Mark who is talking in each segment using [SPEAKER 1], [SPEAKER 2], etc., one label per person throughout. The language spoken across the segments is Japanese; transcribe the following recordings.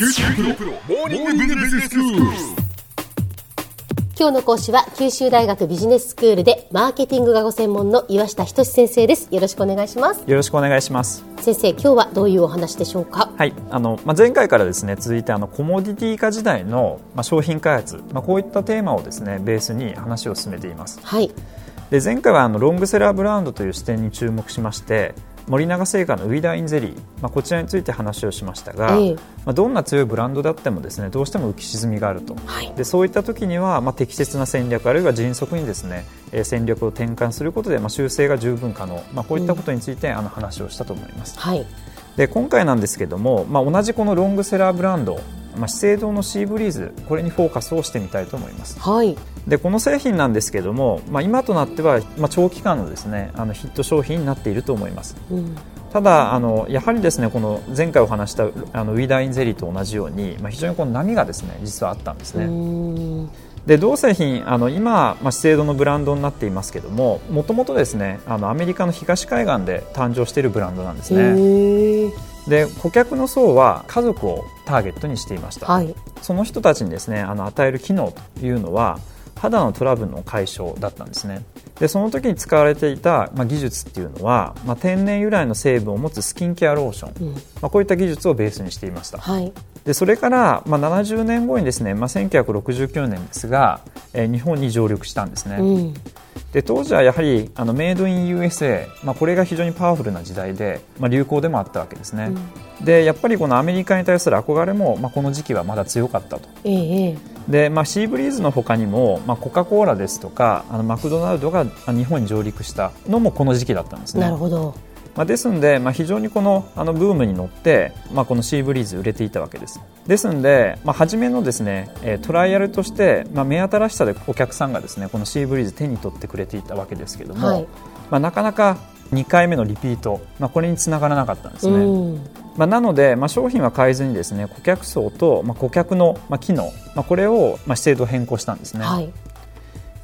[SPEAKER 1] 九州大学モーニングビジネススクール。
[SPEAKER 2] 今日の講師は九州大学ビジネススクールでマーケティングがご専門の岩下仁先生です。よろしくお願いします。
[SPEAKER 3] よろしくお願いします。
[SPEAKER 2] 先生今日はどういうお話でしょうか？
[SPEAKER 3] はい。あの、まあ、前回からですね続いてあのコモディティ化時代の、まあ、商品開発、まあ、こういったテーマをですねベースに話を進めています。
[SPEAKER 2] はい。
[SPEAKER 3] で前回はあのロングセラーブランドという視点に注目しまして森永製菓のウィダーインゼリー、まあ、こちらについて話をしましたが、
[SPEAKER 2] ええ。
[SPEAKER 3] まあ、どんな強いブランドであってもですねどうしても浮き沈みがあると、
[SPEAKER 2] はい。
[SPEAKER 3] でそういった時には、まあ、適切な戦略あるいは迅速にですね、えー戦略を転換することで、まあ、修正が十分可能、まあ、こういったことについて、あの話をしたと思います。
[SPEAKER 2] はい。
[SPEAKER 3] で今回なんですけども、まあ、同じこのロングセラーブランド、まあ、資生堂のシーブリーズこれにフォーカスをしてみたいと思います。
[SPEAKER 2] はい。
[SPEAKER 3] でこの製品なんですけども、まあ、今となっては、まあ、長期間のですねあのヒット商品になっていると思います。
[SPEAKER 2] うん。
[SPEAKER 3] ただあのやはりですねこの前回お話したあのウィダーインゼリーと同じように、まあ、非常にこの波がですね実はあったんです
[SPEAKER 2] う
[SPEAKER 3] ね、で同製品あの今、まあ、資生堂のブランドになっていますけどももともとですねあのアメリカの東海岸で誕生しているブランドなんですねで顧客の層は家族をターゲットにしていました、
[SPEAKER 2] はい。
[SPEAKER 3] その人たちにですねあの与える機能というのは肌のトラブルの解消だったんですねでその時に使われていた、まあ、技術っていうのは、まあ、天然由来の成分を持つスキンケアローション、
[SPEAKER 2] うん。
[SPEAKER 3] まあ、こういった技術をベースにしていました。
[SPEAKER 2] はい。
[SPEAKER 3] でそれから、まあ、70年後にですね、まあ、1969年ですが、えー日本に上陸したんですね、
[SPEAKER 2] うん。
[SPEAKER 3] で当時はやはりあのメイドイン USA、まあ、これが非常にパワフルな時代で、まあ、流行でもあったわけですね、でやっぱりこのアメリカに対する憧れも、まあ、この時期はまだ強かったと。
[SPEAKER 2] ええええ
[SPEAKER 3] で、まあ、シーブリーズの他にも、まあ、コカ・コーラですとかあのマクドナルドがあ日本に上陸したのもこの時期だったんですね。
[SPEAKER 2] なるほど。
[SPEAKER 3] まあ、ですので、まあ、非常にこのあのブームに乗って、まあ、このシーブリーズ売れていたわけです。ですので、まあ、初めのですね、えートライアルとして、まあ、目新しさでお客さんがですねこのシーブリーズ手に取ってくれていたわけですけども、
[SPEAKER 2] はい。
[SPEAKER 3] まあ、なかなか2回目のリピート、まあ、これにつながらなかったんですね、
[SPEAKER 2] うん
[SPEAKER 3] まあ、なので、まあ、商品は変えずにですね顧客層と、まあ、顧客の、まあ、機能、まあ、これを、まあ、資生堂変更したんですね、
[SPEAKER 2] はい。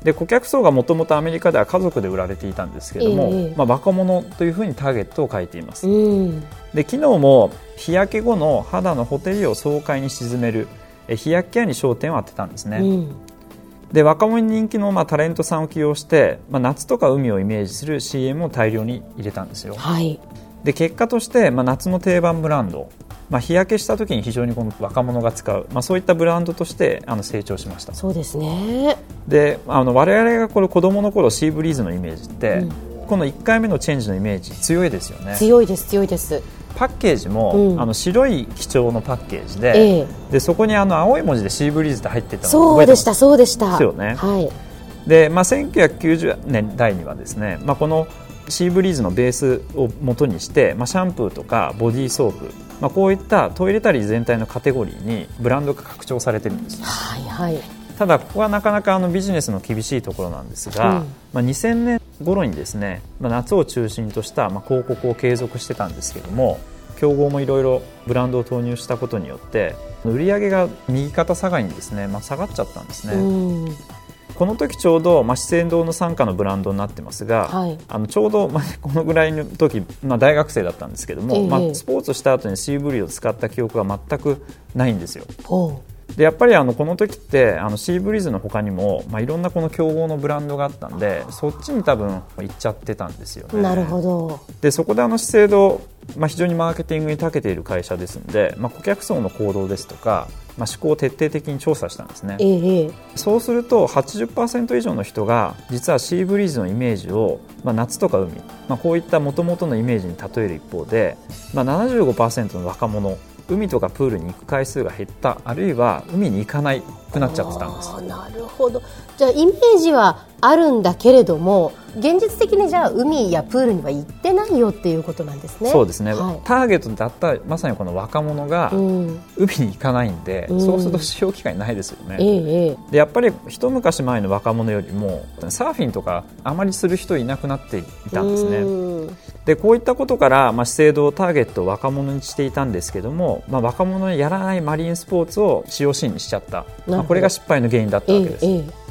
[SPEAKER 3] で顧客層がもともとアメリカでは家族で売られていたんですけども、
[SPEAKER 2] ええ。
[SPEAKER 3] まあ、若者というふうにターゲットを変えています、
[SPEAKER 2] うん。
[SPEAKER 3] で機能も日焼け後の肌のほてりを爽快に沈めるえ日焼けケアに焦点を当てたんですね、
[SPEAKER 2] うん。
[SPEAKER 3] で若者に人気の、まあ、タレントさんを起用して、まあ、夏とか海をイメージする CM を大量に入れたんですよ。
[SPEAKER 2] はい
[SPEAKER 3] で結果として、まあ、夏の定番ブランド、まあ、日焼けした時に非常にこの若者が使う、まあ、そういったブランドとしてあの成長しました。
[SPEAKER 2] そうですね。
[SPEAKER 3] であの我々がこれ子供の頃シーブリーズのイメージって、
[SPEAKER 2] うん。
[SPEAKER 3] この1回目のチェンジのイメージ強いですよね。
[SPEAKER 2] 強いです強いです。
[SPEAKER 3] パッケージも、
[SPEAKER 2] うん。
[SPEAKER 3] あの白い基調のパッケージで,、
[SPEAKER 2] ええ。
[SPEAKER 3] でそこにあの青い文字でシーブリーズって入ってたの
[SPEAKER 2] そうでしたそうでした。
[SPEAKER 3] ですよね。
[SPEAKER 2] はい。
[SPEAKER 3] で、まあ、1990年代にはですね、まあ、このシーブリーズのベースを元にして、まあ、シャンプーとかボディーソープ、まあ、こういったトイレタリー全体のカテゴリーにブランドが拡張されてるんです。
[SPEAKER 2] はいはい。
[SPEAKER 3] ただここはなかなかあのビジネスの厳しいところなんですが、
[SPEAKER 2] うん。
[SPEAKER 3] まあ、2000年頃にですね、まあ、夏を中心としたまあ広告を継続してたんですけども競合もいろいろブランドを投入したことによって売り上げが右肩下がりにですね、まあ、下がっちゃったんですね、
[SPEAKER 2] うん
[SPEAKER 3] この時ちょうど、まあ、資生堂の傘下のブランドになってますが、
[SPEAKER 2] はい。
[SPEAKER 3] あのちょうど、まあ、このぐらいの時、まあ、大学生だったんですけども、
[SPEAKER 2] ええ。
[SPEAKER 3] まあ、スポーツした後にシーブリーを使った記憶が全くないんですよ。
[SPEAKER 2] ほ
[SPEAKER 3] でやっぱりあのこの時ってあのシーブリーズの他にも、まあ、いろんなこの競合のブランドがあったんでそっちに多分行っちゃってたんですよね。
[SPEAKER 2] うなるほど。
[SPEAKER 3] でそこであの資生堂、まあ、非常にマーケティングに長けている会社ですので、まあ、顧客層の行動ですとか、まあ、思考を徹底的に調査したんですね。
[SPEAKER 2] ええええ。
[SPEAKER 3] そうすると80%以上の人が実はシーブリーズのイメージを、まあ、夏とか海、まあ、こういった元々のイメージに例える一方で、まあ、75%の若者海とかプールに行く回数が減ったあるいは海に行かないくなっちゃってたんです。
[SPEAKER 2] なるほど。じゃあイメージはあるんだけれども現実的にじゃあ海やプールには行ってないよっていうことなんですね。
[SPEAKER 3] そうですね、
[SPEAKER 2] はい。
[SPEAKER 3] ターゲットだったまさにこの若者が
[SPEAKER 2] うん。
[SPEAKER 3] 海に行かないんで、
[SPEAKER 2] うん。
[SPEAKER 3] そうすると使用機会ないですよね、
[SPEAKER 2] ええええ。
[SPEAKER 3] でやっぱり一昔前の若者よりもサーフィンとかあまりする人いなくなっていたんですね。
[SPEAKER 2] うん。
[SPEAKER 3] でこういったことから、まあ、資生堂ターゲットを若者にしていたんですけども、まあ、若者にやらないマリンスポーツを使用シーンにしちゃった、まあ、これが失敗の原因だったわけです、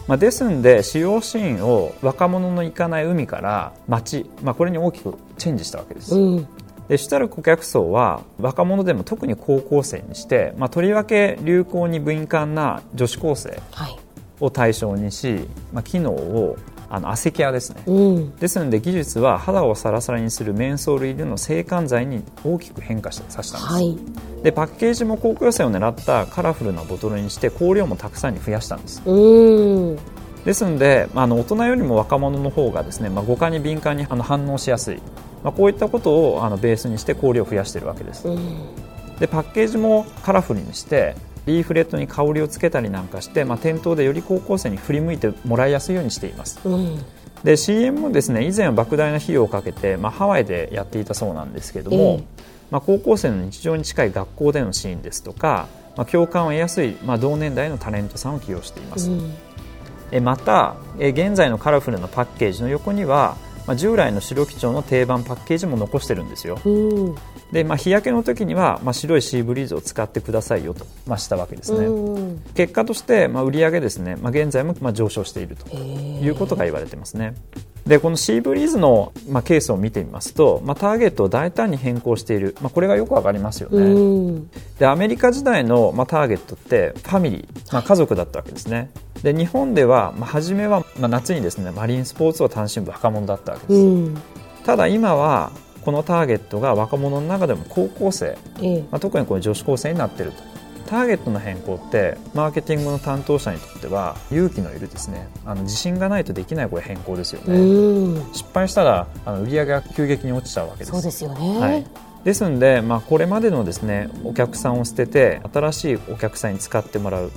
[SPEAKER 3] まあ、ですんで使用シーンを若者の行かない海から街、まあ、これに大きくチェンジしたわけです、
[SPEAKER 2] えうん
[SPEAKER 3] で主たる顧客層は若者でも特に高校生にして、まあ、とりわけ流行に敏感な女子高生
[SPEAKER 2] はい。
[SPEAKER 3] を対象にし、まあ、機能をあのアセケアですね
[SPEAKER 2] うん。
[SPEAKER 3] ですので技術は肌をサラサラにするメンソール入りの制汗剤に大きく変化してさせたんです、
[SPEAKER 2] はい。
[SPEAKER 3] でパッケージも高校生を狙ったカラフルなボトルにして香料もたくさんに増やしたんです
[SPEAKER 2] うん。
[SPEAKER 3] ですので、まあ、あの大人よりも若者の方がですね、まあ、五感に敏感にあの反応しやすい、まあ、こういったことをあのベースにして香料を増やしているわけです
[SPEAKER 2] うん。
[SPEAKER 3] でパッケージもカラフルにしてリーフレットに香りをつけたりなんかして、まあ、店頭でより高校生に振り向いてもらいやすいようにしています
[SPEAKER 2] うん。
[SPEAKER 3] で CM もですね以前は莫大な費用をかけて、まあ、ハワイでやっていたそうなんですけども、
[SPEAKER 2] ええ
[SPEAKER 3] まあ、高校生の日常に近い学校でのシーンですとか、まあ、共感を得やすい、まあ、同年代のタレントさんを起用しています、
[SPEAKER 2] うん。
[SPEAKER 3] えまたえ現在のカラフルなパッケージの横には、まあ、従来の白基調の定番パッケージも残してるんですよ
[SPEAKER 2] うん。
[SPEAKER 3] で、まあ、日焼けの時には、まあ、白いシーブリーズを使ってくださいよと、まあ、したわけですね、
[SPEAKER 2] うん。
[SPEAKER 3] 結果として、まあ、売上ですね、まあ、現在も、まあ、上昇しているということが言われてますねでこのシーブリーズの、まあ、ケースを見てみますと、まあ、ターゲットを大胆に変更している、まあ、これがよくわかりますよね、
[SPEAKER 2] うん。
[SPEAKER 3] でアメリカ時代の、まあ、ターゲットってファミリー、まあ、家族だったわけですね。で日本では、まあ、初めは、まあ、夏にですねマリンスポーツを楽しむ若者だったわけです、
[SPEAKER 2] うん。
[SPEAKER 3] ただ今はこのターゲットが若者の中でも高校生、
[SPEAKER 2] ええ。
[SPEAKER 3] まあ、特にこの女子高生になっているとターゲットの変更ってマーケティングの担当者にとっては勇気のいるですねあの自信がないとできないこれ変更ですよね、
[SPEAKER 2] うん。
[SPEAKER 3] 失敗したらあの売り上げが急激に落ちちゃうわけです
[SPEAKER 2] そうですよね。
[SPEAKER 3] はい、ですので、まあ、これまでのですねお客さんを捨てて新しいお客さんに使ってもらう、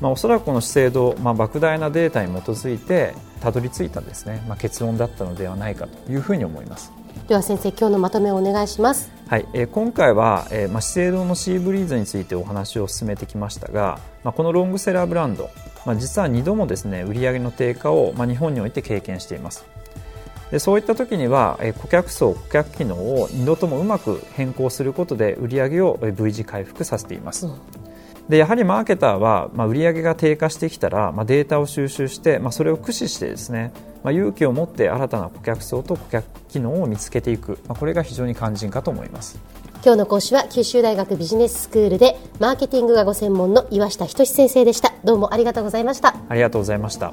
[SPEAKER 3] まあ、おそらくこの資生堂、まあ、莫大なデータに基づいてたどり着いたですね、まあ、結論だったのではないかというふうに思います。
[SPEAKER 2] では先生、今日のまとめをお願いします。
[SPEAKER 3] はいえー今回は、えーまあ、資生堂のシーブリーズについてお話を進めてきましたが、まあ、このロングセラーブランド、まあ、実は2度もですね売上の低下を、まあ、日本において経験しています。でそういった時には、えー顧客層顧客機能を2度ともうまく変更することで売上をえー V 字回復させています、
[SPEAKER 2] うん
[SPEAKER 3] でやはりマーケターは、まあ、売上が低下してきたら、まあ、データを収集して、まあ、それを駆使してですね、まあ、勇気を持って新たな顧客層と顧客機能を見つけていく、まあ、これが非常に肝心かと思います
[SPEAKER 2] 今日の講師は九州大学ビジネススクールでマーケティングがご専門の岩下仁先生でした。どうもありがとうございました。
[SPEAKER 3] ありがとうございました。